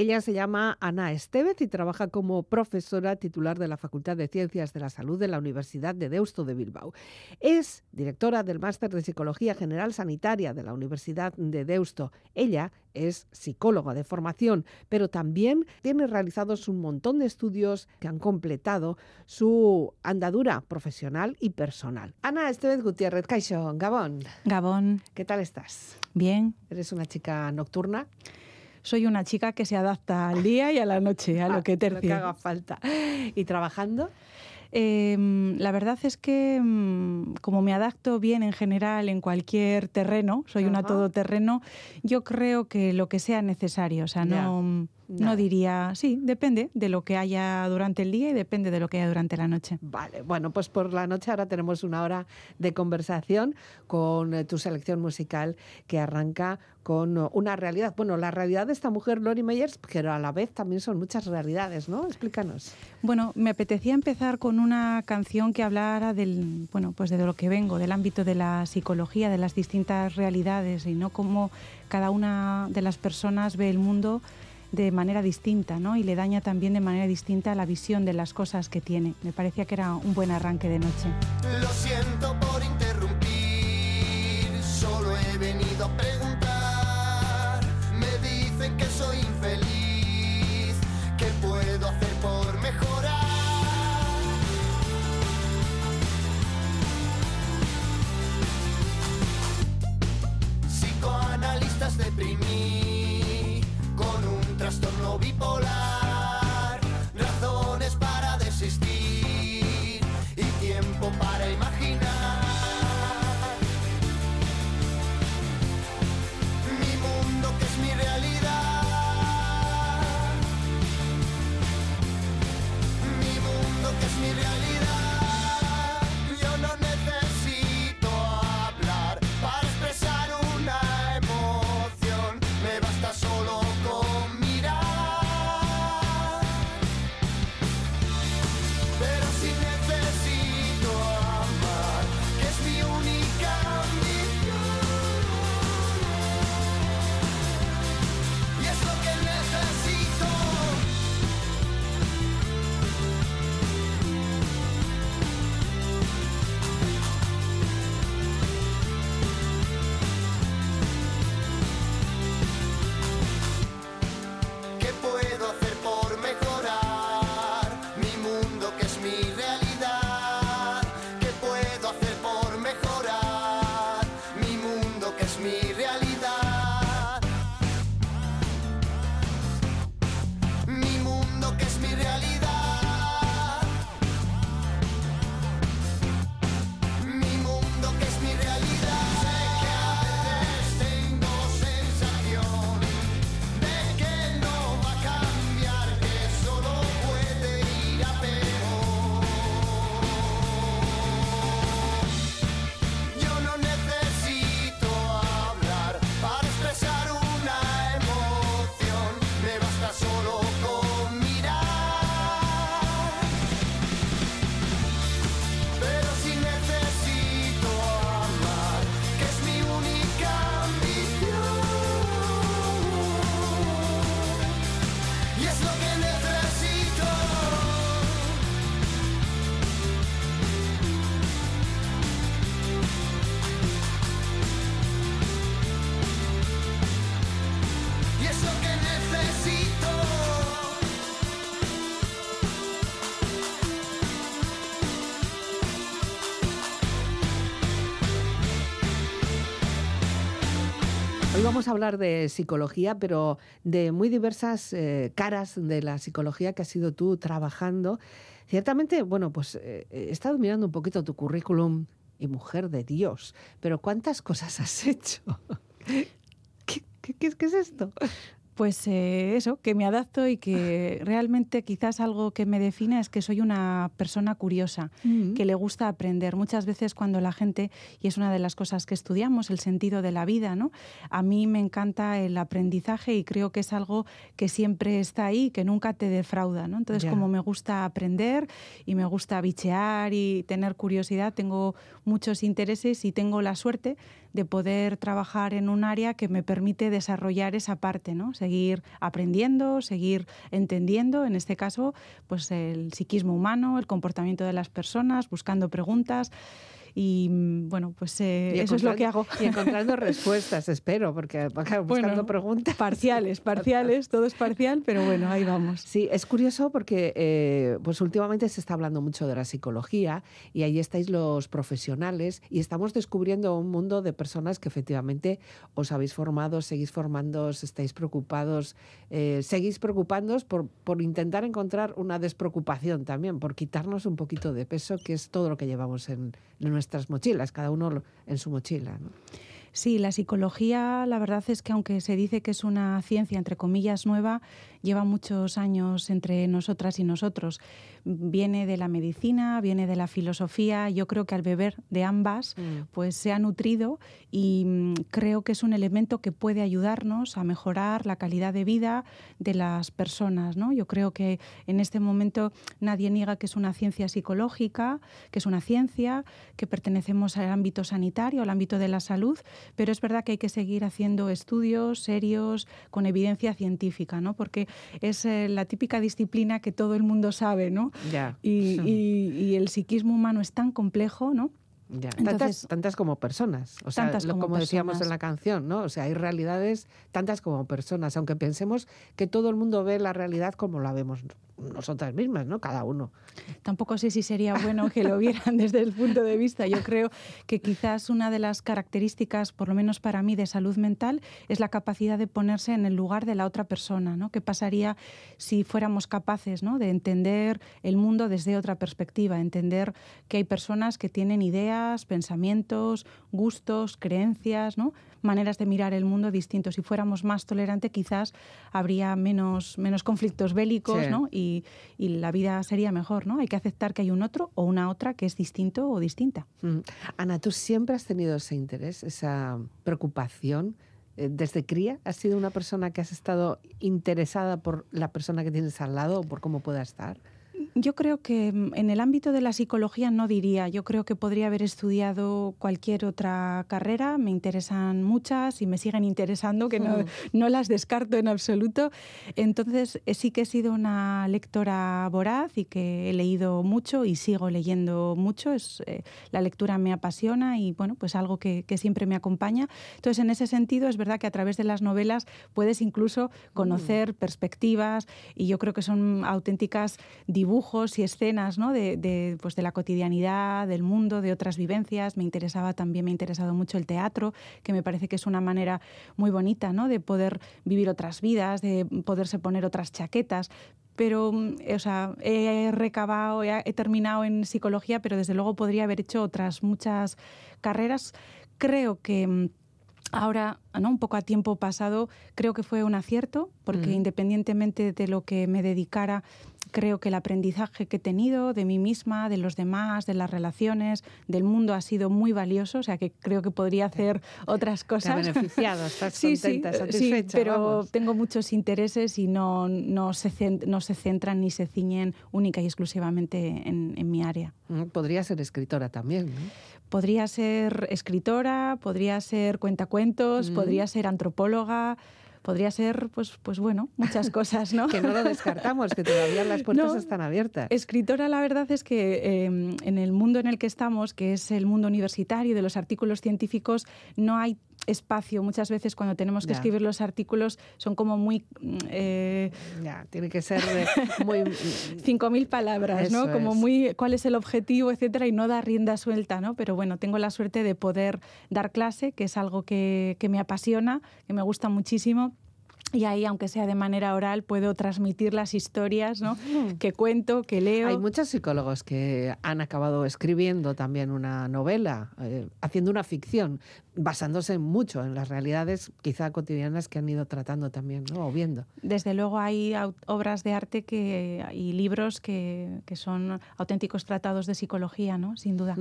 Ella se llama Ana Estevez y trabaja como profesora titular de la Facultad de Ciencias de la Salud de la Universidad de Deusto de Bilbao. Es directora del Máster de Psicología General Sanitaria de la Universidad de Deusto. Ella es psicóloga de formación, pero también tiene realizados un montón de estudios que han completado su andadura profesional y personal. Ana Estevez Gutiérrez, Caixo, Gabón. Gabón. ¿Qué tal estás? Bien. ¿Eres una chica nocturna? Soy una chica que se adapta al día y a la noche, a lo que tercie. Lo que haga falta. ¿Y trabajando? Eh, la verdad es que mm, como me adapto bien en general en cualquier terreno, soy una todoterreno, yo creo que lo que sea necesario, o sea, no... No diría, sí, depende de lo que haya durante el día y depende de lo que haya durante la noche. Vale, bueno, pues por la noche ahora tenemos una hora de conversación con eh, tu selección musical que arranca con uh, una realidad. Bueno, la realidad de esta mujer, Lori Meyers, pero a la vez también son muchas realidades, ¿no? Explícanos. Bueno, me apetecía empezar con una canción que hablara del, bueno, pues de lo que vengo, del ámbito de la psicología, de las distintas realidades y no cómo cada una de las personas ve el mundo de manera distinta, ¿no? Y le daña también de manera distinta la visión de las cosas que tiene. Me parecía que era un buen arranque de noche. Lo siento por vamos a hablar de psicología, pero de muy diversas eh, caras de la psicología que has sido tú trabajando. Ciertamente, bueno, pues eh, he estado mirando un poquito tu currículum y mujer de Dios, pero ¿cuántas cosas has hecho? ¿Qué, qué es esto? Pues eh, eso, que me adapto y que realmente quizás algo que me define es que soy una persona curiosa, mm. que le gusta aprender. Muchas veces cuando la gente, y es una de las cosas que estudiamos, el sentido de la vida, ¿no? A mí me encanta el aprendizaje y creo que es algo que siempre está ahí, que nunca te defrauda, ¿no? Entonces, como me gusta aprender y me gusta bichear y tener curiosidad, tengo muchos intereses y tengo la suerte de poder trabajar en un área que me permite desarrollar esa parte, ¿no? Seguir aprendiendo, seguir entendiendo, en este caso, pues el psiquismo humano, el comportamiento de las personas, buscando preguntas. Y mm, bueno, pues eh, eso es lo que hago. Y encontrando respuestas, espero, porque buscando preguntas. Parciales, parciales, todo es parcial, pero bueno, ahí vamos. Sí, es curioso porque eh, pues últimamente se está hablando mucho de la psicología y ahí estáis los profesionales y estamos descubriendo un mundo de personas que efectivamente os habéis formado, seguís formando, estáis preocupados, eh, seguís preocupándoos por, por intentar encontrar una despreocupación también, por quitarnos un poquito de peso, que es todo lo que llevamos en, en nuestras mochilas, cada uno en su mochila. Sí, la psicología, la verdad es que aunque se dice que es una ciencia, entre comillas, nueva, lleva muchos años entre nosotras y nosotros. Viene de la medicina, viene de la filosofía. Yo creo que al beber de ambas, mm. pues se ha nutrido y mm, creo que es un elemento que puede ayudarnos a mejorar la calidad de vida de las personas. ¿no? Yo creo que en este momento nadie niega que es una ciencia psicológica, que es una ciencia, que pertenecemos al ámbito sanitario, al ámbito de la salud, pero es verdad que hay que seguir haciendo estudios serios, con evidencia científica, ¿no? porque es eh, la típica disciplina que todo el mundo sabe, ¿no? Y, y, el psiquismo humano es tan complejo, ¿no? tantas, como personas. O sea, como, decíamos en la canción, ¿no? O sea, hay realidades tantas como personas, aunque pensemos que todo el mundo ve la realidad como la vemos nosotras mismas, ¿no? Cada uno. Tampoco sé si sería bueno que lo vieran desde el punto de vista. Yo creo que quizás una de las características, por lo menos para mí, de salud mental es la capacidad de ponerse en el lugar de la otra persona, ¿no? ¿Qué pasaría si fuéramos capaces ¿no? de entender el mundo desde otra perspectiva? Entender que hay personas que tienen ideas, pensamientos, gustos, creencias, ¿no? Maneras de mirar el mundo distintos. Si fuéramos más tolerantes, quizás habría menos, menos conflictos bélicos ¿no? y, y, la vida sería mejor. ¿no? Hay que aceptar que hay un otro o una otra que es distinto o distinta. Mm. Ana, ¿tú siempre has tenido ese interés, esa preocupación? Eh, desde cría, ¿has sido una persona que has estado interesada por la persona que tienes al lado o por cómo pueda estar? Yo creo que mm, en el ámbito de la psicología no diría. Yo creo que podría haber estudiado cualquier otra carrera. Me interesan muchas y me siguen interesando, que no, no las descarto en absoluto. Entonces eh, sí que he sido una lectora voraz y que he leído mucho y sigo leyendo mucho. Es, eh, la lectura me apasiona y bueno, pues algo que, que, siempre me acompaña. Entonces en ese sentido es verdad que a través de las novelas puedes incluso conocer mm. perspectivas y yo creo que son auténticas dibujos y escenas de, pues de la cotidianidad, del mundo, de otras vivencias. Me interesaba también, me ha interesado mucho el teatro, que me parece que es una manera muy bonita de poder vivir otras vidas, de poderse poner otras chaquetas, pero mm, o sea, he recabado, he, terminado en psicología, pero desde luego podría haber hecho otras muchas carreras. Creo que mm, ahora, ¿no? un poco a tiempo pasado, creo que fue un acierto, porque independientemente de lo que me dedicara, creo que el aprendizaje que he tenido de mí misma, de los demás, de las relaciones, del mundo ha sido muy valioso, o sea que creo que podría hacer otras cosas. Te beneficiado, estás contenta, satisfecha. Sí, pero tengo muchos intereses y no, no, se, no se centran ni se ciñen única y exclusivamente en, en mi área. Mm, podría ser escritora también, ¿no? Podría ser escritora, podría ser cuentacuentos, mm. podría ser antropóloga, podría ser, pues, pues bueno, muchas cosas, ¿no? que no lo descartamos, que todavía las puertas están abiertas. Escritora, la verdad es que em, en el mundo en el que estamos, que es el mundo universitario de los artículos científicos, no hay espacio. Muchas veces cuando tenemos que escribir los artículos son como muy... Mm, eh, ya, tiene que ser muy... 5.000 palabras, ¿no? Como muy cuál es el objetivo, etcétera, y no da rienda suelta, ¿no? Pero bueno, tengo la suerte de poder dar clase, que es algo que, que me apasiona, que me gusta muchísimo y ahí, aunque sea de manera oral, puedo transmitir las historias ¿no? que cuento, que leo. Hay muchos psicólogos que han acabado escribiendo también una novela, eh, haciendo una ficción, basándose mucho en las realidades quizá cotidianas que han ido tratando también ¿no? o viendo. Desde luego hay obras de arte que, y libros que, que son auténticos tratados de psicología, ¿no? sin duda.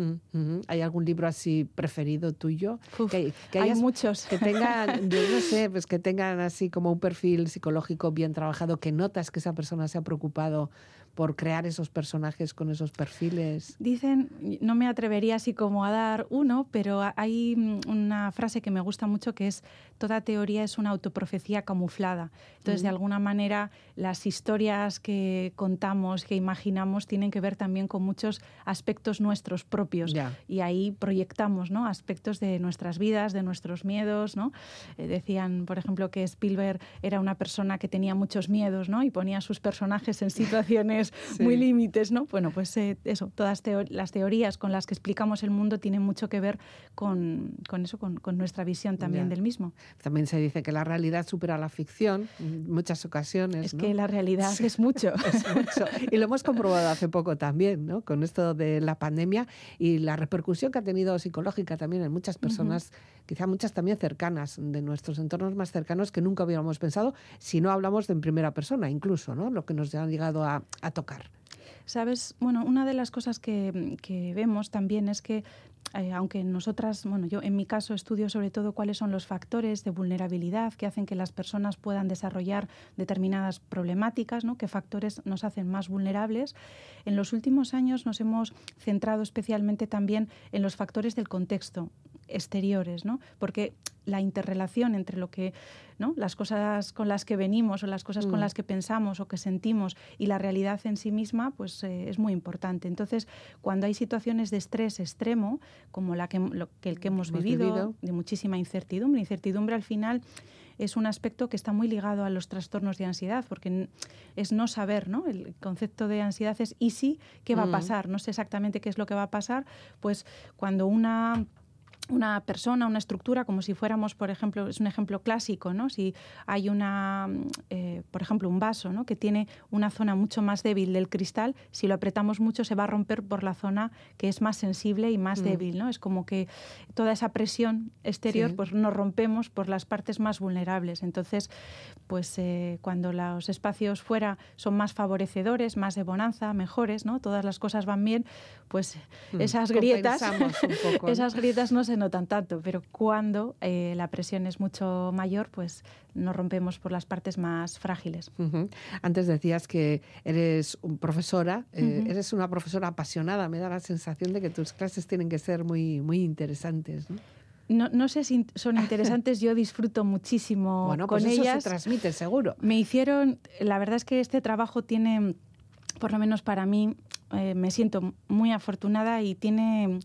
¿Hay algún libro así preferido tuyo? que, hay muchos. Que tengan, no sé, pues que tengan así como un perfil psicológico bien trabajado, que notas que esa persona se ha preocupado por crear esos personajes con esos perfiles? Dicen, no me atrevería así como a dar uno, pero hay una frase que me gusta mucho que es toda teoría es una autoprofecía camuflada. Entonces, de alguna manera, las historias que contamos, que imaginamos, tienen que ver también con muchos aspectos nuestros propios. Y ahí proyectamos ¿no? aspectos de nuestras vidas, de nuestros miedos. ¿no? Eh, decían, por ejemplo, que Spielberg era una persona que tenía muchos miedos ¿no? y ponía a sus personajes en situaciones muy límites. ¿no? Bueno, pues eh, eso, todas las teorías con las que explicamos el mundo tienen mucho que ver con, con eso, con, con, nuestra visión también del mismo. También se dice que la realidad supera la ficción en muchas ocasiones. Es que la realidad es mucho. es mucho. Y lo hemos comprobado hace poco también, ¿no? con esto de la pandemia y la repercusión que ha tenido psicológica también en muchas personas, quizá muchas también cercanas, de nuestros entornos más cercanos que nunca hubiéramos pensado, si no hablamos de en primera persona, incluso, ¿no? lo que nos ha llegado a, a tocar. Sabes, bueno, una de las cosas que, que vemos también es que eh, aunque nosotras, bueno, yo en mi caso estudio sobre todo cuáles son los factores de vulnerabilidad que hacen que las personas puedan desarrollar determinadas problemáticas, ¿no? qué factores nos hacen más vulnerables. En los últimos años nos hemos centrado especialmente también en los factores del contexto exteriores, ¿no? porque la interrelación entre lo que ¿no? las cosas con las que venimos o las cosas con mm. las que pensamos o que sentimos y la realidad en sí misma pues eh, es muy importante entonces cuando hay situaciones de estrés extremo como la que, lo, que el que hemos, vivido, de muchísima incertidumbre incertidumbre al final es un aspecto que está muy ligado a los trastornos de ansiedad, porque es no saber, ¿no? El concepto de ansiedad es ¿y si? ¿Qué va a mm. pasar? No sé exactamente qué es lo que va a pasar. Pues cuando una una persona, una estructura, como si fuéramos, por ejemplo, es un ejemplo clásico, ¿no? Si hay una, mm, eh, por ejemplo, un vaso, ¿no? Que tiene una zona mucho más débil del cristal, si lo apretamos mucho se va a romper por la zona que es más sensible y más mm. débil, ¿no? Es como que toda esa presión exterior, pues nos rompemos por las partes más vulnerables. Entonces, pues eh, cuando los espacios fuera son más favorecedores, más de bonanza, mejores, ¿no? Todas las cosas van bien, pues mm. esas grietas, esas grietas no se notan tanto, pero cuando eh, la presión es mucho mayor, pues nos rompemos por las partes más frágiles. Antes decías que eres profesora, eh, eres una profesora apasionada, me da la sensación de que tus clases tienen que ser muy, muy interesantes. ¿no? No, sé si son interesantes, yo disfruto muchísimo bueno, pues con eso se transmite, seguro. Me hicieron, la verdad es que este trabajo tiene, por lo menos para mí, eh, me siento muy afortunada y tiene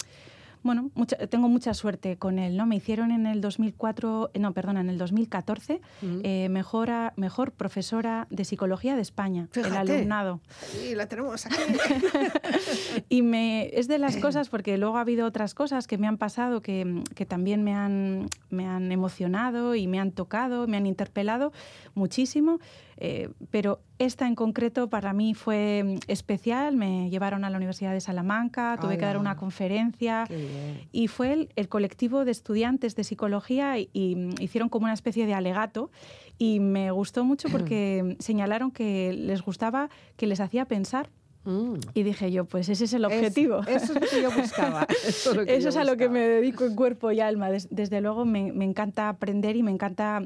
bueno, tengo mucha suerte con él, ¿no? Me hicieron en el 2004, eh, no, perdona, en el 2014, eh, mejor, mejor profesora de psicología de España, el alumnado. Sí, la tenemos aquí. y me, es de las cosas, porque luego ha habido otras cosas que me han pasado que, que también me han, me han emocionado y me han tocado, me han interpelado muchísimo. Eh, pero esta en concreto para mí fue mm, especial. Me llevaron a la Universidad de Salamanca, tuve que dar una conferencia y fue el, colectivo de estudiantes de psicología y, mm, hicieron como una especie de alegato y me gustó mucho porque señalaron que les gustaba, que les hacía pensar mm. Y dije yo, pues ese es el objetivo. eso es lo que yo buscaba. Eso es, a lo que me dedico en cuerpo y alma. desde luego me, me, encanta aprender y me encanta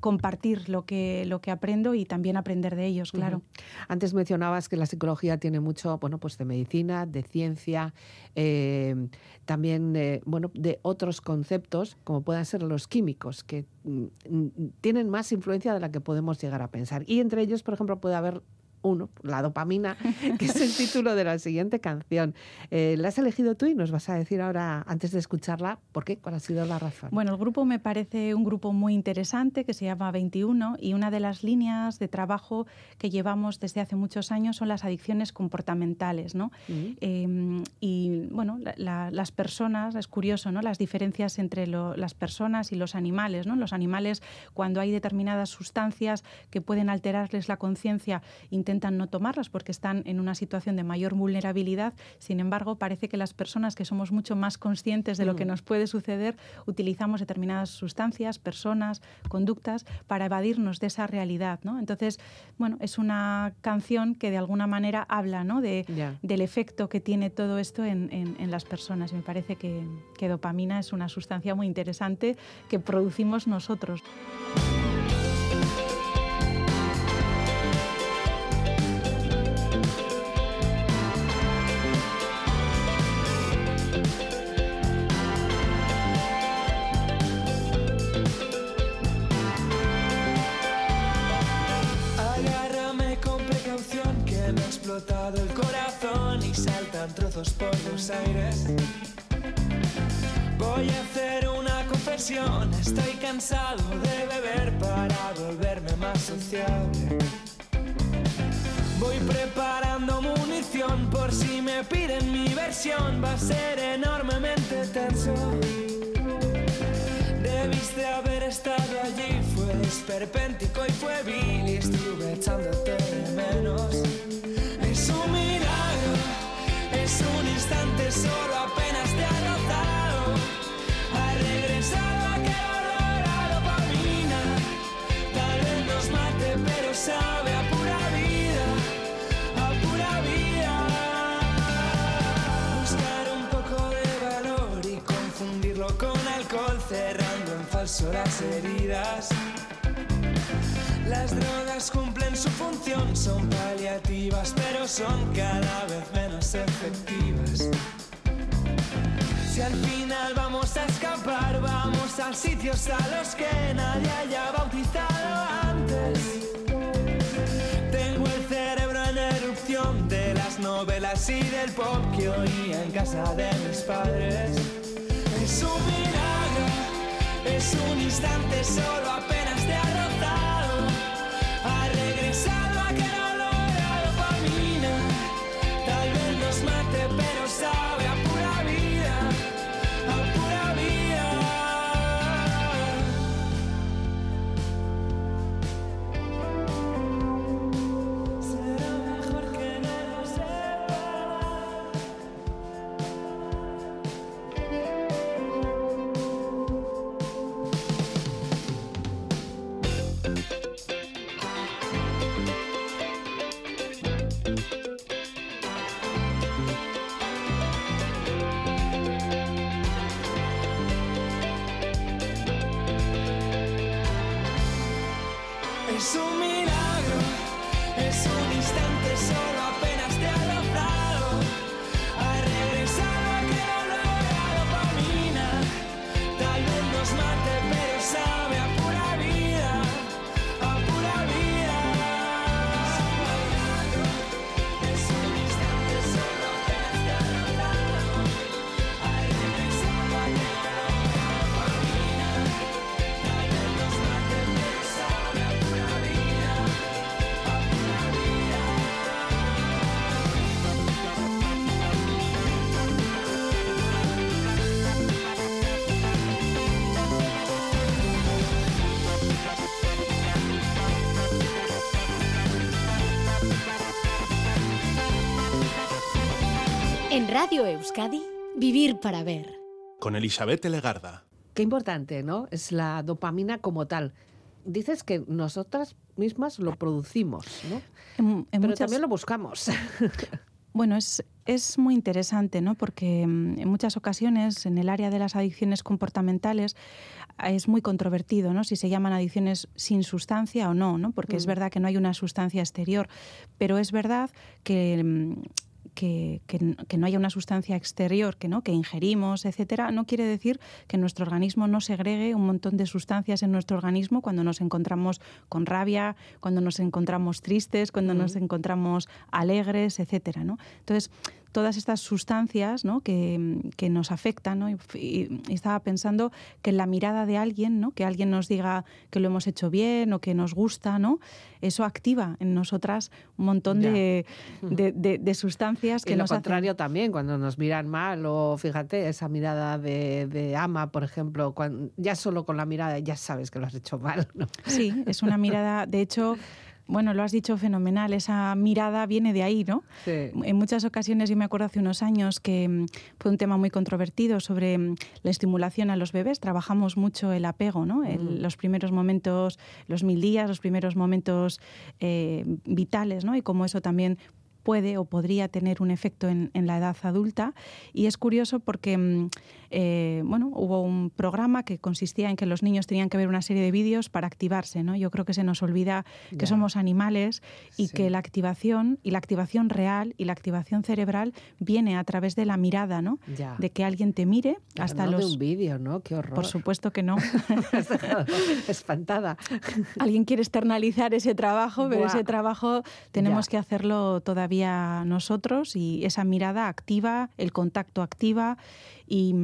compartir lo que, lo que aprendo y también aprender de ellos, claro. Antes mencionabas que la psicología tiene mucho, bueno, pues de medicina, de ciencia, eh, también, eh, bueno, de otros conceptos, como puedan ser los químicos, que mm, tienen más influencia de la que podemos llegar a pensar. Y entre ellos, por ejemplo, puede haber uno, la dopamina, que es el título de la siguiente canción. Eh, la has elegido tú y nos vas a decir ahora, antes de escucharla, por qué, cuál ha sido la razón. Bueno, el grupo me parece un grupo muy interesante que se llama 21 y una de las líneas de trabajo que llevamos desde hace muchos años son las adicciones comportamentales, ¿no? Em, y bueno, las personas, es curioso, ¿no? Las diferencias entre las personas y los animales, ¿no? Los animales, cuando hay determinadas sustancias que pueden alterarles la conciencia, intentan no tomarlas porque están en una situación de mayor vulnerabilidad. Sin embargo, parece que las personas que somos mucho más conscientes de lo que mm. nos puede suceder utilizamos determinadas sustancias, personas, conductas para evadirnos de esa realidad. ¿no? Entonces, bueno, es una canción que de alguna manera habla ¿no? de, del efecto que tiene todo esto en, en, las personas. Me parece que, que dopamina es una sustancia muy interesante que producimos nosotros. Saltan trozos por los aires. Voy a hacer una confesión, estoy cansado de beber para volverme más sociable. Voy preparando munición por si me piden mi versión, va a ser enormemente tenso. Debiste haber estado allí, fue esperpéntico y fue vil y estuve echándote de menos. Solo apenas te ha rozado. Ha regresado aquel olor a dopamina, tal vez nos mate pero sabe a pura vida, a pura vida. Buscar un poco de valor y confundirlo con alcohol, cerrando en falso las heridas. Las drogas cumplen su función, son paliativas, pero son cada vez menos efectivas. Si al final vamos a escapar, vamos a sitios a los que nadie haya bautizado antes. Tengo el cerebro en erupción de las novelas y del pop que oía en casa de mis padres. Es un milagro, es un instante solo apenas te Radio Euskadi, Vivir para Ver. Con Elizabeth Legarda. Qué importante, ¿no? Es la dopamina como tal. Dices que nosotras mismas lo producimos, ¿no? En- en Pero muchas- también lo buscamos. Bueno, es, es muy interesante, ¿no? Porque mm, en muchas ocasiones en el área de las adicciones comportamentales es muy controvertido, ¿no? Si se llaman adicciones sin sustancia o no, ¿no? Porque es Mm. verdad que no hay una sustancia exterior, pero es verdad que mm, que, que n- que no haya una sustancia exterior que no que ingerimos, etcétera, no quiere decir que nuestro organismo no segregue un montón de sustancias en nuestro organismo cuando nos encontramos con rabia, cuando nos encontramos tristes, cuando nos encontramos alegres, etcétera, ¿no? Entonces, todas estas sustancias ¿no? que, que nos afectan, ¿no? y, y- y estaba pensando que la mirada de alguien, ¿no? que alguien nos diga que lo hemos hecho bien o que nos gusta, ¿no? eso activa en nosotras un montón de, de- de- de sustancias que y lo nos hacen- contrario también, cuando nos miran mal o fíjate, esa mirada de, ama, por ejemplo, ya solo con la mirada ya sabes que lo has hecho mal. ¿no? Sí, es una mirada, de hecho, bueno, lo has dicho fenomenal, esa mirada viene de ahí, ¿no? Sí. En muchas ocasiones, yo me acuerdo hace unos años que mm, fue un tema muy controvertido sobre mm, la estimulación a los bebés. Trabajamos mucho el apego, ¿no? El- Mm. los primeros momentos, los mil días, los primeros momentos eh, vitales, ¿no? Y cómo eso también puede o podría tener un efecto en, la edad adulta. Y es curioso porque mm, eh, bueno, hubo un programa que consistía en que los niños tenían que ver una serie de vídeos para activarse. ¿no? Yo creo que se nos olvida que somos animales y que la activación y la activación real y la activación cerebral viene a través de la mirada, ¿no? De que alguien te mire hasta no los. De un vídeo, ¿no? Qué horror. Por supuesto que no. espantada. Alguien quiere externalizar ese trabajo, pero ese trabajo tenemos que hacerlo todavía nosotros y esa mirada activa, el contacto activa y,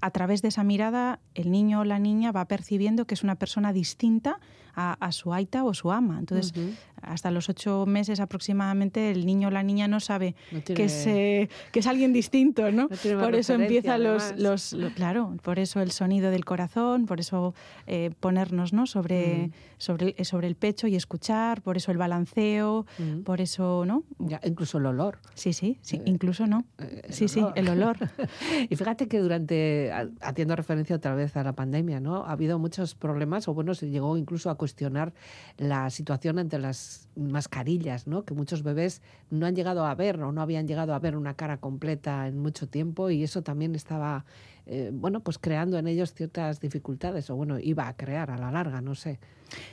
a través de esa mirada el niño o la niña va percibiendo que es una persona distinta a, su aita o su ama. Entonces, hasta los ocho meses aproximadamente, el niño o la niña no sabe que, es, eh, que es alguien distinto, ¿no? por eso empiezan los, los, Claro, por eso el sonido del corazón, por eso eh, ponernos ¿no? sobre, sobre, eh, sobre el pecho y escuchar, por eso el balanceo, por eso, ¿no? Ya, incluso el olor. Sí, sí, sí incluso no. sí, sí, el olor. y fíjate que durante, haciendo referencia otra vez a la pandemia, ¿no? Ha habido muchos problemas, o bueno, se llegó incluso a cuestionar la situación ante las mascarillas, ¿no? Que muchos bebés no han llegado a ver o no habían llegado a ver una cara completa en mucho tiempo y eso también estaba, eh, bueno, pues creando en ellos ciertas dificultades, o bueno, iba a crear a la larga, no sé.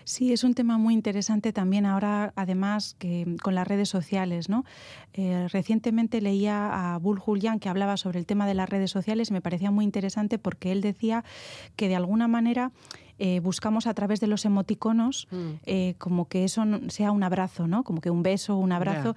Sí, es un tema muy interesante también ahora, además, que con las redes sociales. ¿no? Eh, recientemente leía a Bull Julian que hablaba sobre el tema de las redes sociales y me parecía muy interesante porque él decía que de alguna manera eh, buscamos a través de los emoticonos mm. eh, como que eso sea un abrazo, ¿no? Como que un beso, un abrazo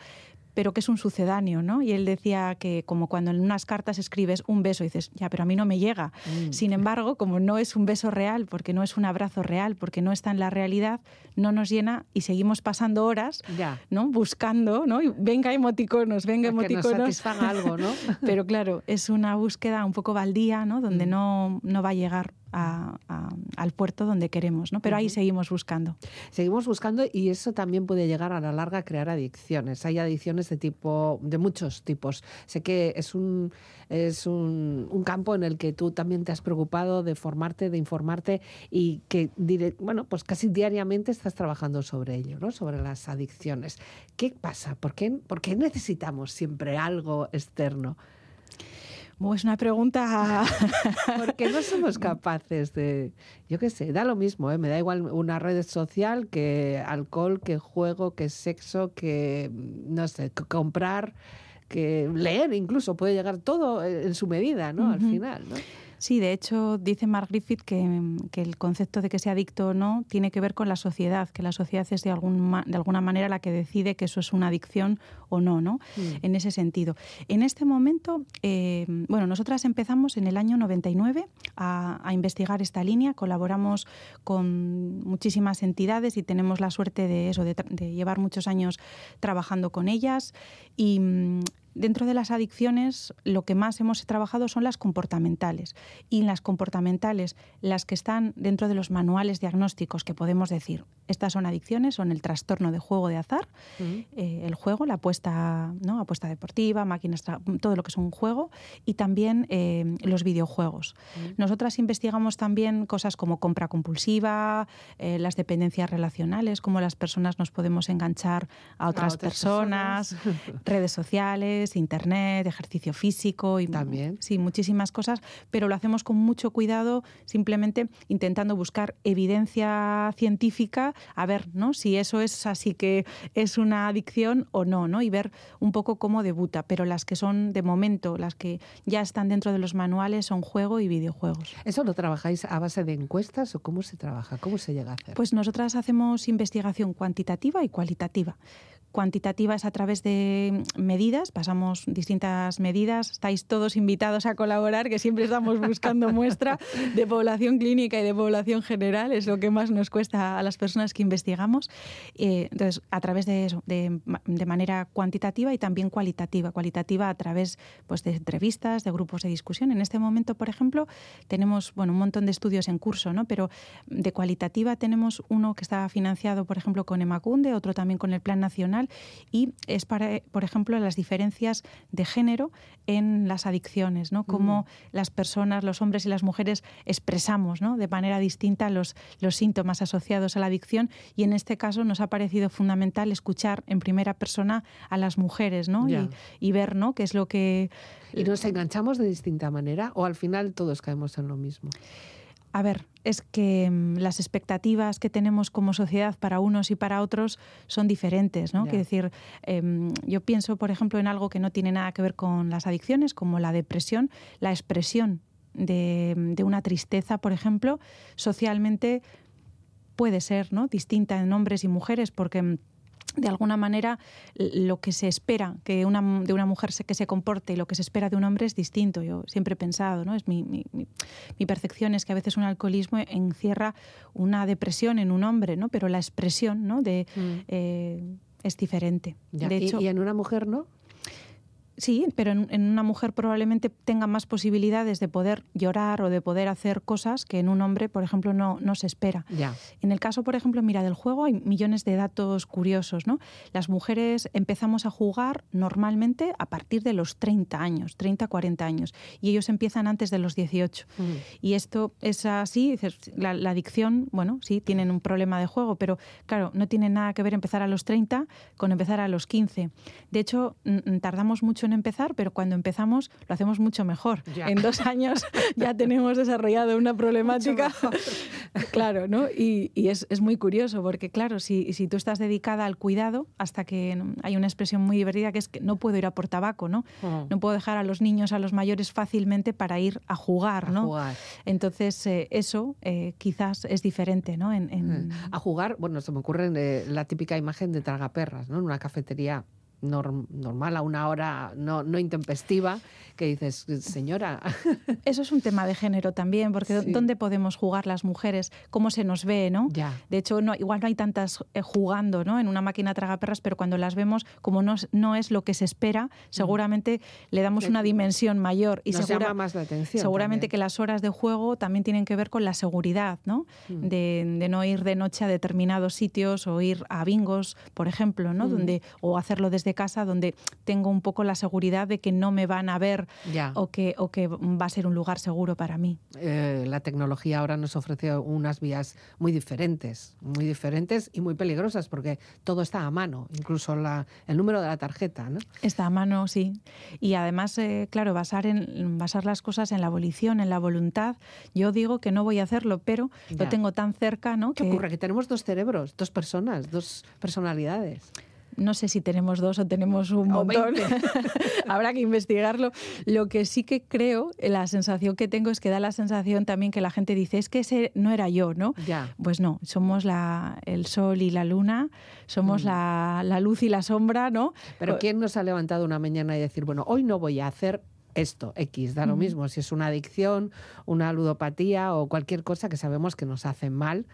pero que es un sucedáneo, ¿no? Y él decía que como cuando en unas cartas escribes un beso y dices, ya, pero a mí no me llega. Mm. Sin embargo, como no es un beso real, porque no es un abrazo real, porque no está en la realidad, no nos llena y seguimos pasando horas, ¿no? Buscando, ¿no? Y venga emoticonos, venga emoticonos. Que nos algo, ¿no? pero claro, es una búsqueda un poco baldía, ¿no? Donde mm. no, no va a llegar al puerto donde queremos, ¿no? Pero ahí seguimos buscando. Seguimos buscando y eso también puede llegar a la larga a crear adicciones. Hay adicciones de tipo, de muchos tipos. Sé que es un es un, campo en el que tú también te has preocupado de formarte, de informarte y que bueno, pues casi diariamente estás trabajando sobre ello, ¿no? Sobre las adicciones. ¿Qué pasa? ¿Por qué, por qué necesitamos siempre algo externo? Es una pregunta. Porque no somos capaces de. Yo qué sé, da lo mismo, ¿eh? me da igual una red social que alcohol, que juego, que sexo, que. No sé, comprar, que leer incluso, puede llegar todo en su medida, ¿no? Al final, ¿no? Sí, de hecho, dice Mark Griffith que, el concepto de que sea adicto o no tiene que ver con la sociedad, que la sociedad es de, algún, de alguna manera la que decide que eso es una adicción o no, ¿no? Mm. En ese sentido. En este momento, eh, bueno, nosotras empezamos en el año 99 a, investigar esta línea, colaboramos con muchísimas entidades y tenemos la suerte de eso, de, de llevar muchos años trabajando con ellas y Dentro de las adicciones, lo que más hemos trabajado son las comportamentales. Y en las comportamentales, las que están dentro de los manuales diagnósticos que podemos decir, estas son adicciones, son el trastorno de juego de azar, eh, el juego, la apuesta, ¿no? apuesta deportiva, máquinas, todo lo que es un juego, y también eh, los videojuegos. Nosotras investigamos también cosas como compra compulsiva, eh, las dependencias relacionales, cómo las personas nos podemos enganchar a otras, personas, redes sociales internet, ejercicio físico y también. Sí, muchísimas cosas, pero lo hacemos con mucho cuidado, simplemente intentando buscar evidencia científica, a ver, ¿no? Si eso es así que es una adicción o no, ¿no? Y ver un poco cómo debuta, pero las que son de momento, las que ya están dentro de los manuales son juego y videojuegos. ¿Eso lo trabajáis a base de encuestas o cómo se trabaja? ¿Cómo se llega a hacer? Pues nosotras hacemos investigación cuantitativa y cualitativa cuantitativa es a través de medidas, pasamos distintas medidas, estáis todos invitados a colaborar, que siempre estamos buscando muestra de población clínica y de población general, es lo que más nos cuesta a las personas que investigamos. Eh, entonces, a través de eso, de, manera cuantitativa y también cualitativa, cualitativa a través pues, de entrevistas, de grupos de discusión. En este momento, por ejemplo, tenemos bueno, un montón de estudios en curso, ¿no? pero de cualitativa tenemos uno que está financiado, por ejemplo, con Emacunde, otro también con el Plan Nacional, emocional y es para, por ejemplo, las diferencias de género en las adicciones, ¿no? Cómo Mm. las personas, los hombres y las mujeres expresamos, ¿no? De manera distinta los, los síntomas asociados a la adicción y en este caso nos ha parecido fundamental escuchar en primera persona a las mujeres, ¿no? Y, y ver, ¿no? Qué es lo que ¿Y nos enganchamos de distinta manera o al final todos caemos en lo mismo? A ver, es que mm, las expectativas que tenemos como sociedad para unos y para otros son diferentes, ¿no? Quiero decir, em, yo pienso, por ejemplo, en algo que no tiene nada que ver con las adicciones, como la depresión, la expresión de, de una tristeza, por ejemplo, socialmente puede ser ¿no? distinta en hombres y mujeres, porque mm, de alguna manera lo que se espera que una, de una mujer se, que se comporte y lo que se espera de un hombre es distinto. Yo siempre he pensado, ¿no? Es mi, mi- mi- percepción es que a veces un alcoholismo encierra una depresión en un hombre, ¿no? Pero la expresión ¿no? de, eh, es diferente. Ya. De ¿Y- hecho, ¿Y, en una mujer no? Sí, pero en, en una mujer probablemente tenga más posibilidades de poder llorar o de poder hacer cosas que en un hombre, por ejemplo, no, no se espera. Ya. En el caso, por ejemplo, mira, del juego hay millones de datos curiosos, ¿no? Las mujeres empezamos a jugar normalmente a partir de los 30 años, 30, 40 años, y ellos empiezan antes de los 18. Y esto es así, la, la adicción, bueno, sí, tienen un problema de juego, pero claro, no tiene nada que ver empezar a los 30 con empezar a los 15. De hecho, mm, mm, tardamos mucho en empezar, pero cuando empezamos lo hacemos mucho mejor. Ya. En dos años ya tenemos desarrollado una problemática. claro, ¿no? Y, y es, es muy curioso porque, claro, si, si tú estás dedicada al cuidado, hasta que hay una expresión muy divertida que es que no puedo ir a por tabaco, ¿no? No puedo dejar a los niños, a los mayores fácilmente para ir a jugar, A ¿no? jugar. Entonces, eh, eso eh, quizás es diferente, ¿no? En, en- A jugar, bueno, se me ocurre eh, la típica imagen de tragaperras, ¿no? En una cafetería norm- normal a una hora no, no intempestiva, que dices, señora, Eso es un tema de género también, porque Sí. ¿dónde podemos jugar las mujeres? ¿Cómo se nos ve, no? ya. De hecho, no, igual no hay tantas eh, jugando ¿no? en una máquina tragaperras, pero cuando las vemos, como no, no es lo que se espera, seguramente le damos una dimensión mayor. Y Nos segura- llama más la atención. seguramente también. que las horas de juego también tienen que ver con la seguridad, ¿no? Mm. De, de no ir de noche a determinados sitios o ir a bingos, por ejemplo, ¿no? Mm. Donde, o hacerlo desde casa, donde tengo un poco la seguridad de que no me van a ver Ya. o que, o que va a ser un lugar seguro para mí. Eh, la tecnología ahora nos ofrece unas vías muy diferentes, muy diferentes y muy peligrosas, porque todo está a mano, incluso la, el número de la tarjeta, ¿no? Está a mano, sí. Y además, eh, claro, basar, en, basar las cosas en la volición, en la voluntad. Yo digo que no voy a hacerlo, pero Ya. lo tengo tan cerca, ¿no? ¿Qué que ocurre? Que tenemos dos cerebros, dos personas, dos personalidades. No sé si tenemos dos o tenemos un O montón. 20. Habrá que investigarlo. Lo que sí que creo, la sensación que tengo es que da la sensación también que la gente dice, es que ese no era yo, ¿no? Ya. Pues no, somos la, el sol y la luna, somos la, la luz y la sombra, ¿no? Pero ¿quién nos ha levantado una mañana y decir, bueno, hoy no voy a hacer esto, X, da lo mismo, si es una adicción, una ludopatía o cualquier cosa que sabemos que nos hace mal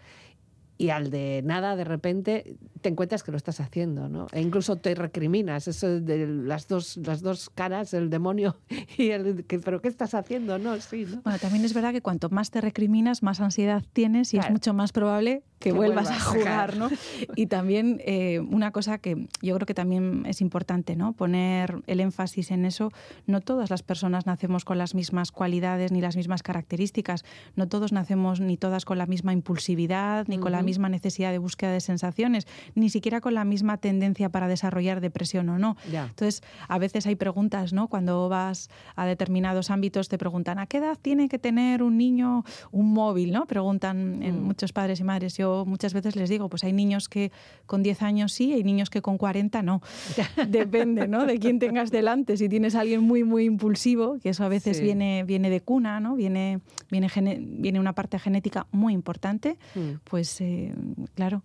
y al de nada de repente te encuentras que lo estás haciendo, ¿no? E incluso te recriminas, eso de las dos, las dos caras, el demonio y el que, pero ¿qué estás haciendo? No, sí, ¿no? Bueno, también es verdad que cuanto más te recriminas, más ansiedad tienes y es mucho más probable que, Que vuelvas, vuelvas, a jugar. ¿no? Y también eh, una cosa que yo creo que también es importante, ¿no? Poner el énfasis en eso. No todas las personas nacemos con las mismas cualidades ni las mismas características. No todos nacemos ni todas con la misma impulsividad, ni con la misma necesidad de búsqueda de sensaciones, ni siquiera con la misma tendencia para desarrollar depresión o no. Ya. Entonces, a veces hay preguntas, ¿no? Cuando vas a determinados ámbitos te preguntan, ¿a qué edad tiene que tener un niño un móvil, ¿no? Preguntan en Mm. muchos padres y madres. Yo muchas veces les digo, pues hay niños que con 10 años sí, hay niños que con 40 no. Depende, ¿no? De quién tengas delante. Si tienes a alguien muy, muy impulsivo, que eso a veces Sí. viene, viene de cuna, ¿no? Viene, viene, viene una parte genética muy importante, Mm. pues eh, claro,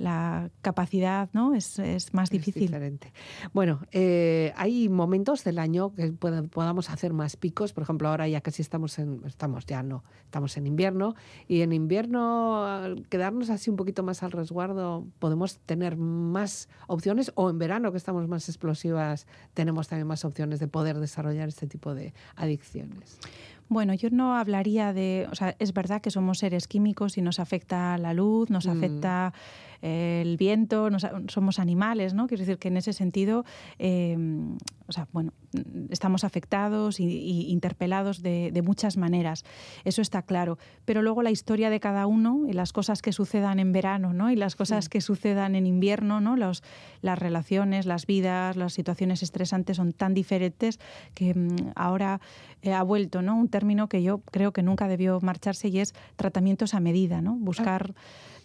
la capacidad, ¿no? Es, es más Es difícil. diferente. Bueno, eh, hay momentos del año que podamos hacer más picos. Por ejemplo, ahora ya casi estamos en, estamos ya no, estamos en invierno y en invierno al quedarnos así un poquito más al resguardo podemos tener más opciones o en verano que estamos más explosivas tenemos también más opciones de poder desarrollar este tipo de adicciones. Bueno, yo no hablaría de, o sea, es verdad que somos seres químicos y nos afecta la luz, nos Mm. afecta el viento, nos- somos animales, ¿no? Quiero decir que en ese sentido, eh, o sea, bueno, estamos afectados y, y interpelados de, de muchas maneras. Eso está claro. Pero luego la historia de cada uno y las cosas que sucedan en verano, ¿no? Y las cosas que sucedan en invierno, ¿no? Los, las relaciones, las vidas, las situaciones estresantes son tan diferentes que mm, ahora eh, ha vuelto, ¿no? Un término que yo creo que nunca debió marcharse y es tratamientos a medida, ¿no? Buscar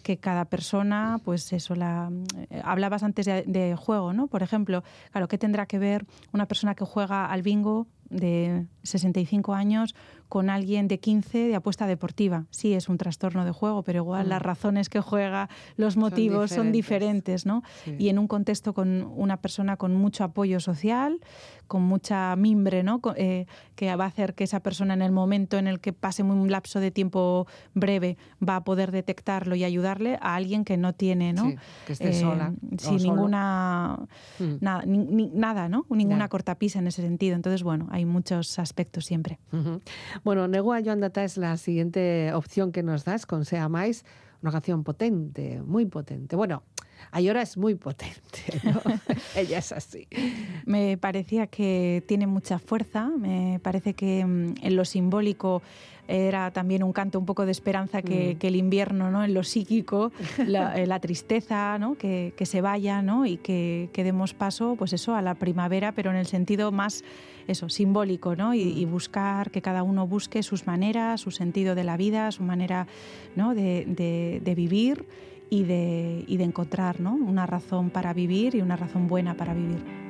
que cada persona, pues eso, la, eh, hablabas antes de, de juego, ¿no? Por ejemplo, claro, ¿qué tendrá que ver una persona que juega al bingo de 65 años con alguien de 15 de apuesta deportiva? Sí, es un trastorno de juego, pero igual Mm. las razones que juega, los motivos son diferentes. diferentes, ¿no? Sí. Y en un contexto con una persona con mucho apoyo social, con mucha mimbre, ¿no? Eh, que va a hacer que esa persona en el momento en el que pase un lapso de tiempo breve va a poder detectarlo y ayudarle a alguien que no tiene, ¿no? Sí, que esté Eh, sola. sin solo. ninguna Mm. nada, ni- nada, ¿no? Ninguna cortapisa en ese sentido. Entonces, bueno, hay muchos aspectos siempre. Bueno, Negua Joan Data es la siguiente opción que nos das con Sea Mais, una canción potente, muy potente. Bueno, Ayora es muy potente, ¿no? Ella es así. Me parecía que tiene mucha fuerza, me parece que mm, en lo simbólico era también un canto un poco de esperanza que, Mm. que el invierno, ¿no? En lo psíquico, la, eh, la tristeza, ¿no? Que, que se vaya, ¿no? Y que, que demos paso, pues eso, a la primavera, pero en el sentido más, eso, simbólico, ¿no? Y, y buscar, que cada uno busque sus maneras, su sentido de la vida, su manera, ¿no? De, de- de vivir y de, y de encontrar, ¿no? Una razón para vivir y una razón buena para vivir.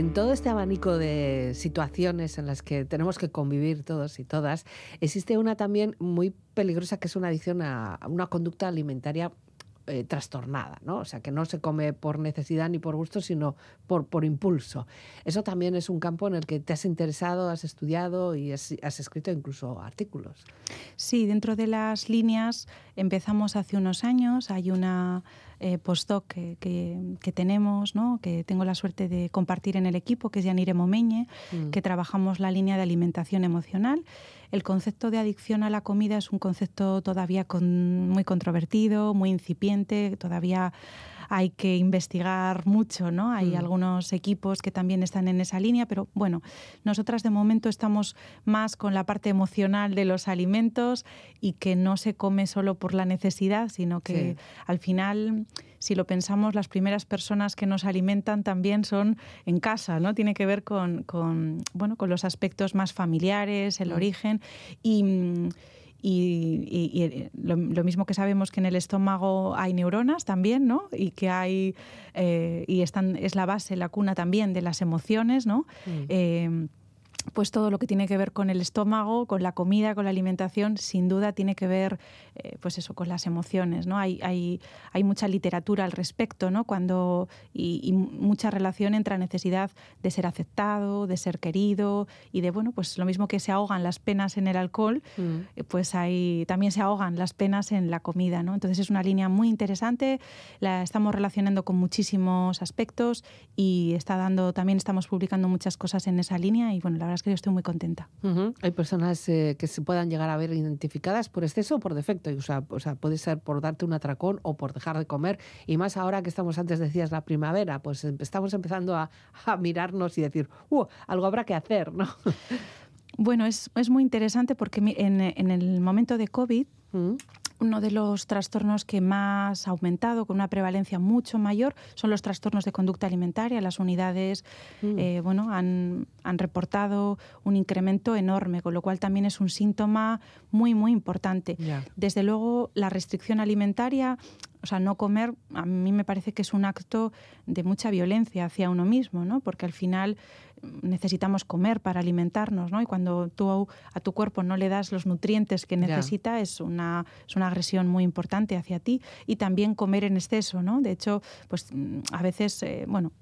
En todo este abanico de situaciones en las que tenemos que convivir todos y todas, existe una también muy peligrosa que es una adicción a una conducta alimentaria eh, trastornada, ¿no? O sea, que no se come por necesidad ni por gusto, sino por, por impulso. Eso también es un campo en el que te has interesado, has estudiado y has, has escrito incluso artículos. Sí, dentro de las líneas empezamos hace unos años. Hay una eh, postdoc que, que- que tenemos, ¿no? que tengo la suerte de compartir en el equipo, que es Yanire Momeñe, Mm. que trabajamos la línea de alimentación emocional. El concepto de adicción a la comida es un concepto todavía con- muy controvertido, muy incipiente, todavía hay que investigar mucho, ¿no? Hay Mm. algunos equipos que también están en esa línea, pero bueno, nosotras de momento estamos más con la parte emocional de los alimentos y que no se come solo por la necesidad, sino que Sí. al final, si lo pensamos, las primeras personas que nos alimentan también son en casa, ¿no? Tiene que ver con, con, bueno, con los aspectos más familiares, el Mm. origen y... y, y- y, eh, lo, lo mismo que sabemos que en el estómago hay neuronas también, ¿no? Y que hay eh, y están es la base, la cuna también de las emociones, ¿no? Mm. Eh, pues todo lo que tiene que ver con el estómago, con la comida, con la alimentación, sin duda tiene que ver, eh, pues eso, con las emociones, ¿no? Hay, hay, hay mucha literatura al respecto, ¿no? Cuando y, y mucha relación entre la necesidad de ser aceptado, de ser querido y de bueno, pues lo mismo que se ahogan las penas en el alcohol, Mm. eh, pues hay, también se ahogan las penas en la comida, ¿no? Entonces es una línea muy interesante, la estamos relacionando con muchísimos aspectos y está dando, también estamos publicando muchas cosas en esa línea y bueno, la verdad es que yo estoy muy contenta. Hay personas eh, que se puedan llegar a ver identificadas por exceso o por defecto. y, O sea, o sea, puede ser por darte un atracón o por dejar de comer. Y más ahora que estamos, antes decías, la primavera, pues em- estamos empezando a, a mirarnos y decir, uh, algo habrá que hacer, ¿no? Bueno, es, es muy interesante porque en, en el momento de COVID. Uno de los trastornos que más ha aumentado, con una prevalencia mucho mayor, son los trastornos de conducta alimentaria. Las unidades Mm. eh, bueno, han, han reportado un incremento enorme, con lo cual también es un síntoma muy, muy importante. Desde luego, la restricción alimentaria, o sea, no comer, a mí me parece que es un acto de mucha violencia hacia uno mismo, ¿no? Porque al final mm, necesitamos comer para alimentarnos, ¿no? Y cuando tú a tu cuerpo no le das los nutrientes que necesita, es una, es una agresión muy importante hacia ti. Y también comer en exceso, ¿no? De hecho, pues mm, a veces, eh, bueno,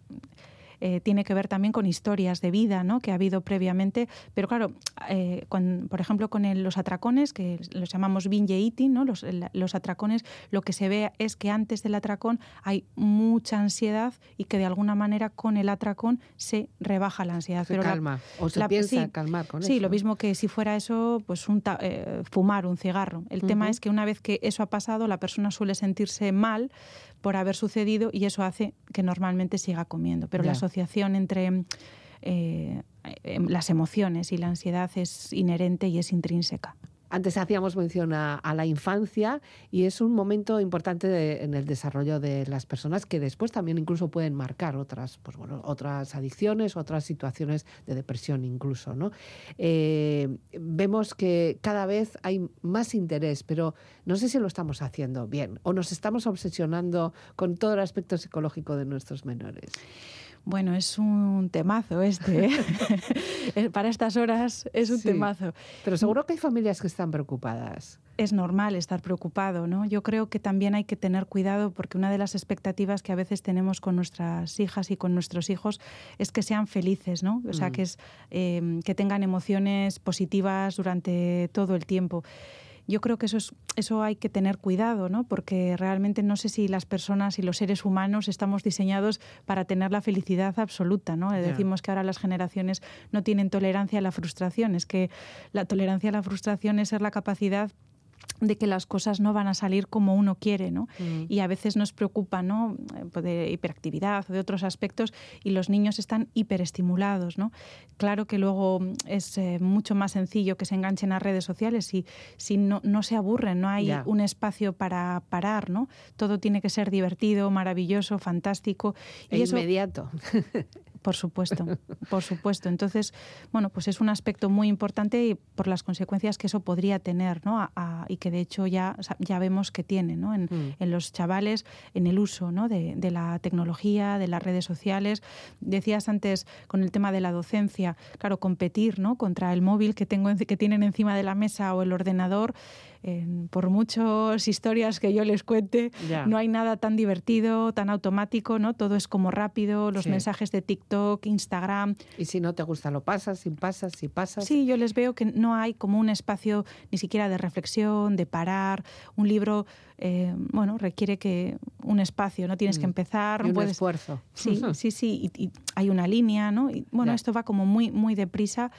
eh, tiene que ver también con historias de vida ¿no? que ha habido previamente. Pero claro, eh, con- por ejemplo, con el- los atracones, que los llamamos binge eating, ¿no? los, el- los atracones, lo que se ve es que antes del atracón hay mucha ansiedad y que de alguna manera con el atracón se rebaja la ansiedad. Se Pero la- calma. o se la- piensa sí, calmar con Sí, eso. lo mismo que si fuera eso, pues un ta- eh, fumar un cigarro. El tema es que una vez que eso ha pasado, la persona suele sentirse mal por haber sucedido y eso hace que normalmente siga comiendo. Pero la asociación entre eh, em, las emociones y la ansiedad es inherente y es intrínseca. Antes hacíamos mención a, la infancia y es un momento importante de- en el desarrollo de las personas que después también incluso pueden marcar otras, pues bueno, otras adicciones, otras situaciones de depresión incluso, ¿no? Eh, vemos que cada vez hay más interés, pero no sé si lo estamos haciendo bien o nos estamos obsesionando con todo el aspecto psicológico de nuestros menores. Bueno, es un temazo este. ¿eh? Para estas horas es un Sí. temazo. Pero seguro que hay familias que están preocupadas. es normal estar preocupado, ¿no? Yo creo que también hay que tener cuidado porque una de las expectativas que a veces tenemos con nuestras hijas y con nuestros hijos es que sean felices, ¿no? O sea, Mm. que, es, eh, que tengan emociones positivas durante todo el tiempo. Yo creo que eso, es, eso hay que tener cuidado, ¿no? Porque realmente no sé si las personas y los seres humanos estamos diseñados para tener la felicidad absoluta, ¿no? Decimos que ahora las generaciones no tienen tolerancia a la frustración. Es que la tolerancia a la frustración es ser la capacidad de que las cosas no van a salir como uno quiere, ¿no? Mm. Y a veces nos preocupa, ¿no? Eh, pues de hiperactividad o de otros aspectos y los niños están hiperestimulados, ¿no? Claro que luego es eh, mucho más sencillo que se enganchen a redes sociales y si no, no se aburren, no hay un espacio para parar, ¿no? Todo tiene que ser divertido, maravilloso, fantástico. E Y eso, inmediato. por supuesto, por supuesto. Entonces, bueno, pues es un aspecto muy importante y por las consecuencias que eso podría tener, ¿no? A- a- y que de hecho ya, ya vemos que tiene ¿no? en, Mm. en los chavales, en el uso ¿no? de, de la tecnología, de las redes sociales. Decías antes con el tema de la docencia, claro, competir ¿no? contra el móvil que, tengo, en- que tienen encima de la mesa o el ordenador. Por muchas historias que yo les cuente, Ya. no hay nada tan divertido, tan automático, ¿no? Todo es como rápido, los Sí. mensajes de TikTok, Instagram, Y si no te gusta, lo pasas, si pasas, si pasas. Sí, yo les veo que no hay como un espacio ni siquiera de reflexión, de parar. Un libro, eh, bueno, requiere que un espacio, ¿no? Tienes que Mm. empezar, Y un puedes... esfuerzo. Sí, sí, sí, y, y hay una línea, ¿no? Y, bueno, esto va como muy, muy deprisa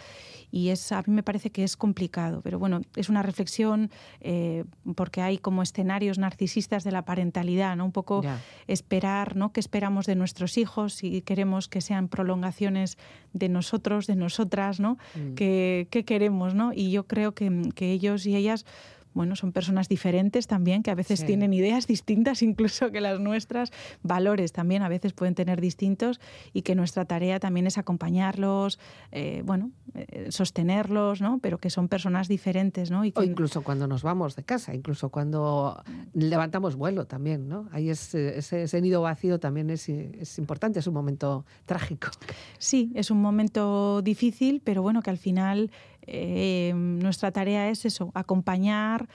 y es, a mí me parece que es complicado, pero bueno, es una reflexión eh, porque hay como escenarios narcisistas de la parentalidad, ¿no? Un poco esperar, ¿no? ¿Qué esperamos de nuestros hijos? Si queremos que sean prolongaciones de nosotros, de nosotras, ¿no? Mm. ¿Qué, qué queremos, no? Y yo creo que, que ellos y ellas bueno, son personas diferentes también, que a veces Sí. tienen ideas distintas incluso que las nuestras, valores también a veces pueden tener distintos y que nuestra tarea también es acompañarlos, eh, bueno, eh, sostenerlos, ¿no? Pero que son personas diferentes, ¿no? Y O incluso cuando nos vamos de casa, incluso cuando levantamos vuelo también, ¿no? Ahí es, ese, ese nido vacío también es, es importante, es un momento trágico. Sí, es un momento difícil, pero bueno, que al final eh, nuestra tarea es eso, acompañar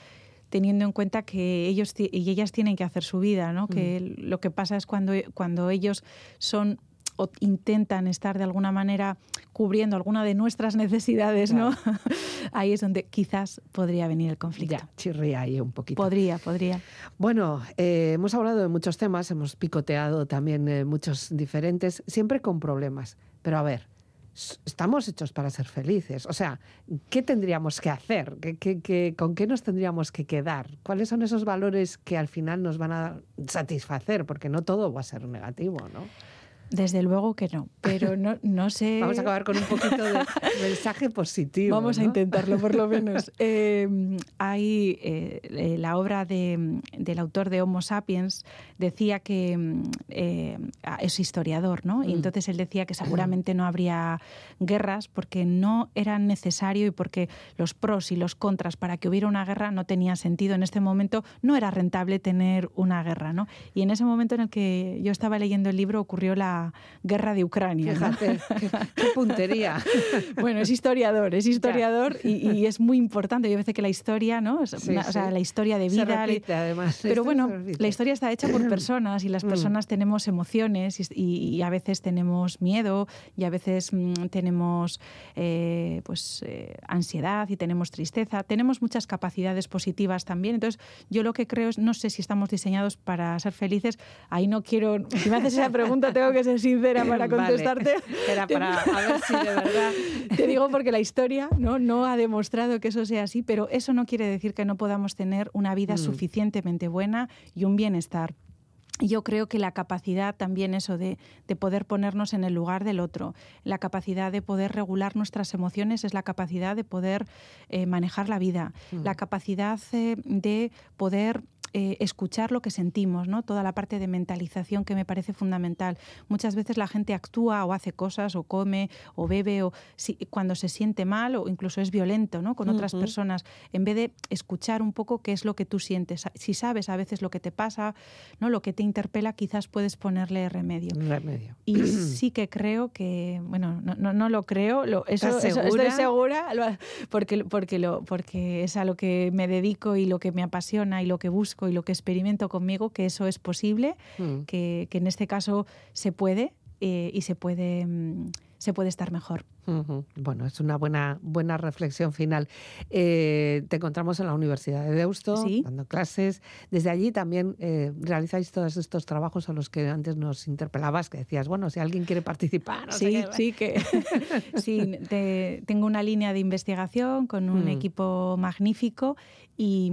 teniendo en cuenta que ellos y ellas tienen que hacer su vida, ¿no? Que lo que pasa es cuando, cuando ellos son o intentan estar de alguna manera cubriendo alguna de nuestras necesidades, ¿no? Ahí es donde quizás podría venir el conflicto. Ya, chirría ahí un poquito. Podría, podría. Bueno, eh, hemos hablado de muchos temas, hemos picoteado también eh, muchos diferentes, siempre con problemas. Pero a ver, estamos hechos para ser felices. O sea, ¿qué tendríamos que hacer? ¿Qué, qué- con qué nos tendríamos que quedar? ¿Cuáles son esos valores que al final nos van a satisfacer? Porque no todo va a ser negativo, ¿no? Desde luego que no, pero no, no sé... Vamos a acabar con un poquito de mensaje positivo. Vamos a intentarlo, por lo menos. Eh, hay eh, la obra de- del autor de Homo Sapiens decía que mm, eh, es historiador, ¿no? Y Mm. entonces él decía que seguramente no habría guerras porque no era necesario y porque los pros y los contras para que hubiera una guerra no tenía sentido. En este momento no era rentable tener una guerra, ¿no? Y en ese momento en el que yo estaba leyendo el libro ocurrió la guerra de Ucrania. ¿no? Fíjate, qué, qué puntería. Bueno, es historiador, es historiador y, y es muy importante. Yo veces que la historia, ¿no? Es Sí, una- O sea, la historia de Se vida. repite, además. Pero Esto bueno, se la historia está hecha por personas y las Mm. personas tenemos emociones y, y- y a veces tenemos miedo y a veces mm, tenemos eh, pues eh, ansiedad y tenemos tristeza. Tenemos muchas capacidades positivas también. Entonces, yo lo que creo es, no sé si estamos diseñados para ser felices. Ahí no quiero, si me haces esa pregunta tengo que ser sincera para Vale. contestarte. Era para a ver si de verdad. Te digo porque la historia ¿no? no ha demostrado que eso sea así, pero eso no quiere decir que no podamos tener una vida Mm. suficientemente buena y un bienestar. Y Yo creo que la capacidad también eso de, de poder ponernos en el lugar del otro, la capacidad de poder regular nuestras emociones es la capacidad de poder eh, manejar la vida, Mm. la capacidad eh, de poder eh, escuchar lo que sentimos, ¿no? Toda la parte de mentalización que me parece fundamental. Muchas veces la gente actúa o hace cosas o come o bebe o si- cuando se siente mal o incluso es violento, ¿no? Con otras personas, en vez de escuchar un poco qué es lo que tú sientes. Si sabes a veces lo que te pasa, ¿no? Lo que te interpela, quizás puedes ponerle remedio. Remedio. Y sí que creo que, bueno, no, no, no lo creo, lo, eso, ¿Estás eso- segura? estoy segura, lo- porque, porque, lo, porque es a lo que me dedico y lo que me apasiona y lo que busco y lo que experimento conmigo, que eso es posible, Mm. que, que en este caso se puede eh, y se puede, mm, se puede estar mejor. Bueno, es una buena, buena reflexión final. Eh, te encontramos en la Universidad de Deusto, Sí. dando clases. Desde allí también eh, realizáis todos estos trabajos a los que antes nos interpelabas, que decías, bueno, si alguien quiere participar. no sí, sí, que sí, te- tengo una línea de investigación con un Mm. equipo magnífico y,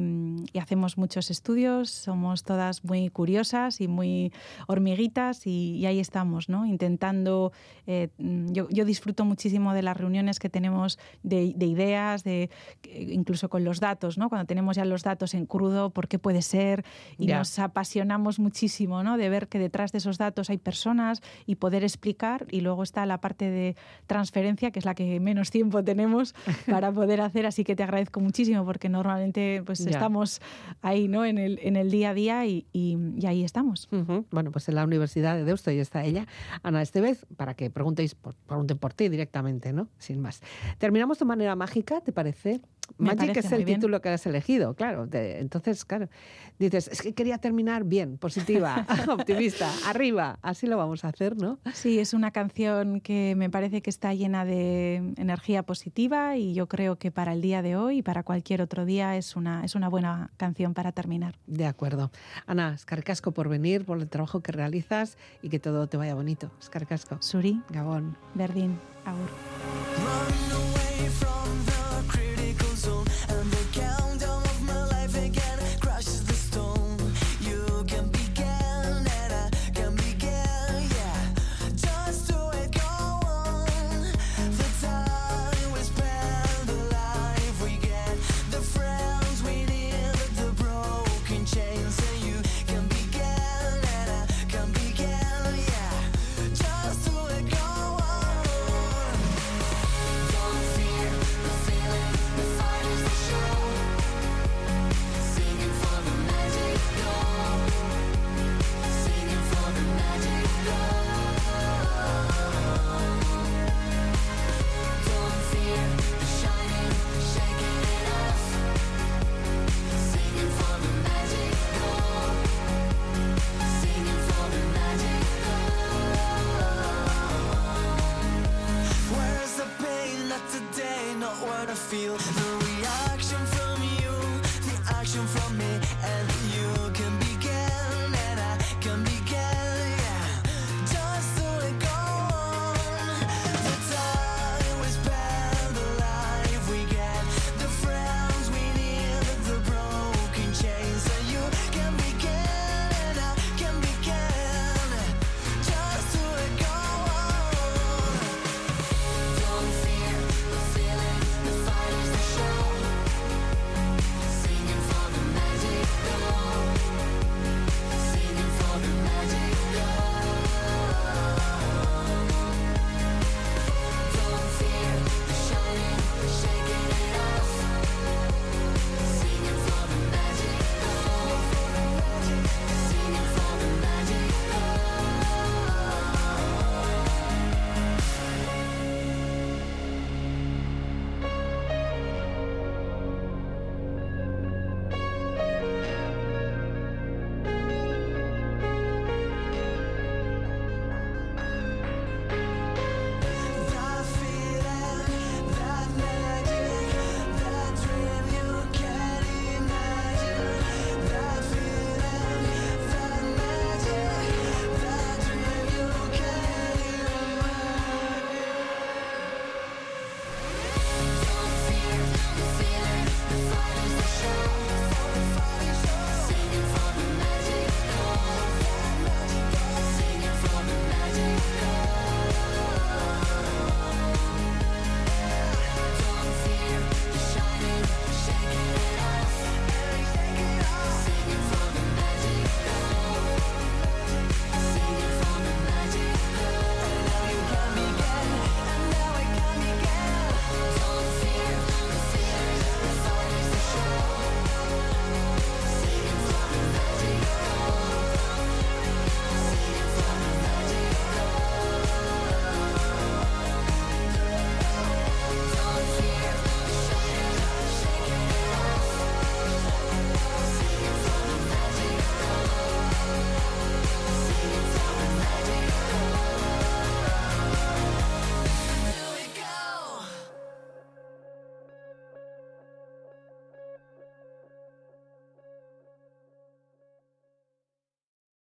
y hacemos muchos estudios, somos todas muy curiosas y muy hormiguitas y, y ahí estamos, ¿no? Intentando, eh, yo, yo disfruto muchísimo muchísimo de las reuniones que tenemos de, de ideas, de incluso con los datos, ¿no? Cuando tenemos ya los datos en crudo, por qué puede ser, y nos apasionamos muchísimo, ¿no? De ver que detrás de esos datos hay personas y poder explicar. Y luego está la parte de transferencia, que es la que menos tiempo tenemos para poder hacer. Así que te agradezco muchísimo porque normalmente pues estamos ahí, ¿no? En el, en el día a día y, y- y ahí estamos. Bueno, pues en la Universidad de Deusto y está ella, Ana Estevez, para que preguntéis por, pregunten por ti directamente, ¿no? Sin más. Terminamos de manera mágica, ¿te parece? Me Magic es el bien. título que has elegido, claro. de- entonces, claro, dices, es que quería terminar bien, positiva, optimista, arriba. Así lo vamos a hacer, ¿no? Sí, es una canción que me parece que está llena de energía positiva y yo creo que para el día de hoy y para cualquier otro día es una, es una buena canción para terminar. De acuerdo. Ana, escarcasco por venir, por el trabajo que realizas y que todo te vaya bonito. Escarcasco. Suri, Gabón. Berdín, Agur.